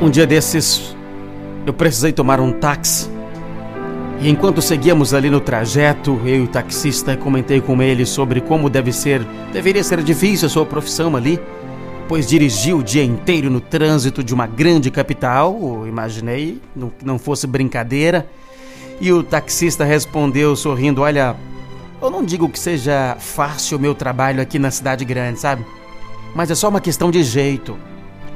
Um dia desses, eu precisei tomar um táxi. E enquanto seguíamos ali no trajeto, eu e o taxista comentei com ele sobre como deve ser, deveria ser difícil a sua profissão ali, pois dirigiu o dia inteiro no trânsito de uma grande capital, imaginei, que não fosse brincadeira. E o taxista respondeu sorrindo: Olha, eu não digo que seja fácil o meu trabalho aqui na cidade grande, sabe? Mas é só uma questão de jeito.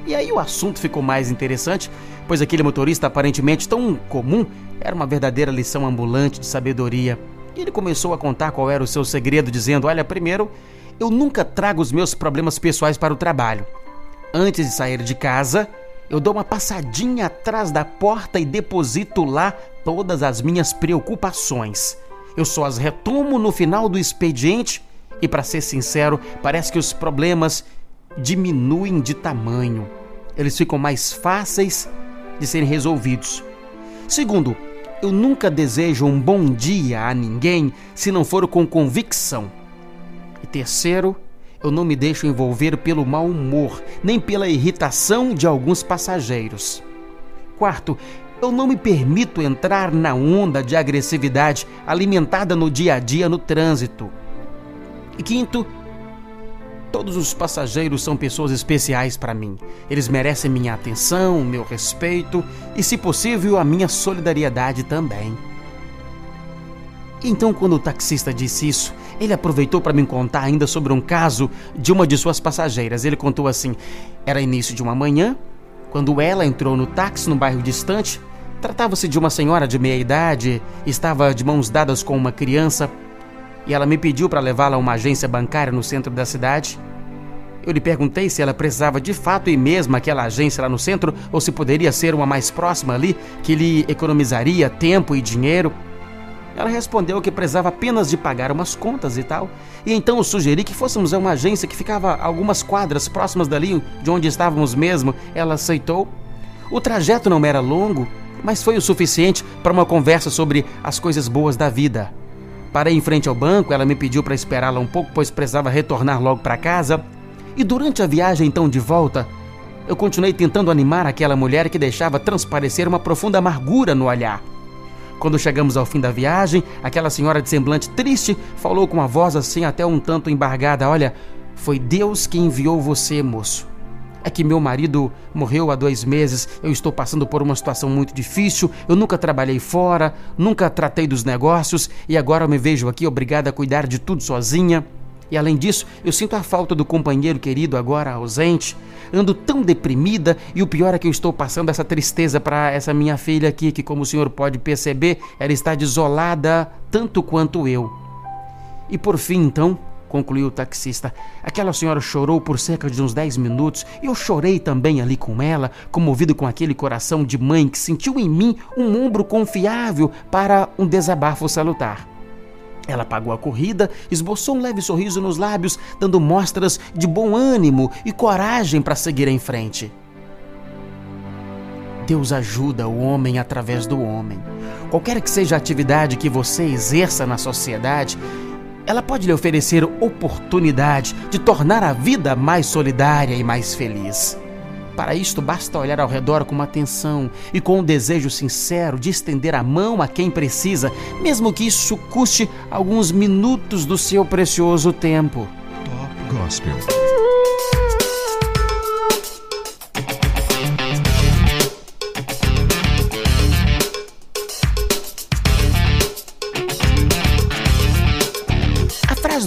E aí o assunto ficou mais interessante, pois aquele motorista aparentemente tão comum era uma verdadeira lição ambulante de sabedoria. E ele começou a contar qual era o seu segredo, dizendo: Olha, primeiro, eu nunca trago os meus problemas pessoais para o trabalho. Antes de sair de casa, eu dou uma passadinha atrás da porta e deposito lá todas as minhas preocupações. Eu só as retomo no final do expediente e, para ser sincero, parece que os problemas diminuem de tamanho. Eles ficam mais fáceis de serem resolvidos. Segundo, eu nunca desejo um bom dia a ninguém se não for com convicção. E terceiro, eu não me deixo envolver pelo mau humor, nem pela irritação de alguns passageiros. Quarto, eu não me permito entrar na onda de agressividade alimentada no dia a dia no trânsito. E quinto, todos os passageiros são pessoas especiais para mim. Eles merecem minha atenção, meu respeito e, se possível, a minha solidariedade também. Então, quando o taxista disse isso, ele aproveitou para me contar ainda sobre um caso de uma de suas passageiras. Ele contou assim: era início de uma manhã, quando ela entrou no táxi no bairro distante. Tratava-se de uma senhora de meia idade, estava de mãos dadas com uma criança e ela me pediu para levá-la a uma agência bancária no centro da cidade. Eu lhe perguntei se ela precisava de fato ir mesmo àquela agência lá no centro ou se poderia ser uma mais próxima ali, que lhe economizaria tempo e dinheiro. Ela respondeu que precisava apenas de pagar umas contas e tal. E então eu sugeri que fôssemos a uma agência que ficava algumas quadras próximas dali de onde estávamos mesmo. Ela aceitou. O trajeto não era longo, mas foi o suficiente para uma conversa sobre as coisas boas da vida. Parei em frente ao banco, ela me pediu para esperá-la um pouco, pois precisava retornar logo para casa. E durante a viagem então de volta, eu continuei tentando animar aquela mulher que deixava transparecer uma profunda amargura no olhar. Quando chegamos ao fim da viagem, aquela senhora de semblante triste falou com a voz assim até um tanto embargada: Olha, foi Deus que enviou você, moço. É que meu marido morreu há dois meses, eu estou passando por uma situação muito difícil, eu nunca trabalhei fora, nunca tratei dos negócios e agora eu me vejo aqui obrigada a cuidar de tudo sozinha. E além disso, eu sinto a falta do companheiro querido agora ausente. Ando tão deprimida e o pior é que eu estou passando essa tristeza para essa minha filha aqui, que, como o senhor pode perceber, ela está desolada tanto quanto eu. E por fim, então, concluiu o taxista, aquela senhora chorou por cerca de uns 10 minutos e eu chorei também ali com ela, comovido com aquele coração de mãe que sentiu em mim um ombro confiável para um desabafo salutar. Ela pagou a corrida, esboçou um leve sorriso nos lábios, dando mostras de bom ânimo e coragem para seguir em frente. Deus ajuda o homem através do homem. Qualquer que seja a atividade que você exerça na sociedade, ela pode lhe oferecer oportunidade de tornar a vida mais solidária e mais feliz. Para isto, basta olhar ao redor com atenção e com um desejo sincero de estender a mão a quem precisa, mesmo que isso custe alguns minutos do seu precioso tempo. Top Gospel.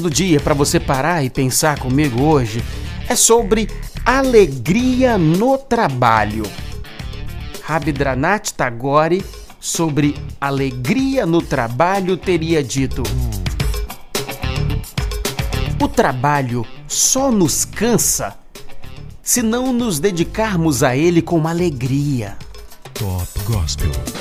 Do dia para você parar e pensar comigo hoje é sobre alegria no trabalho. Rabindranath Tagore, sobre alegria no trabalho, teria dito: O trabalho só nos cansa se não nos dedicarmos a ele com alegria. Top Gospel.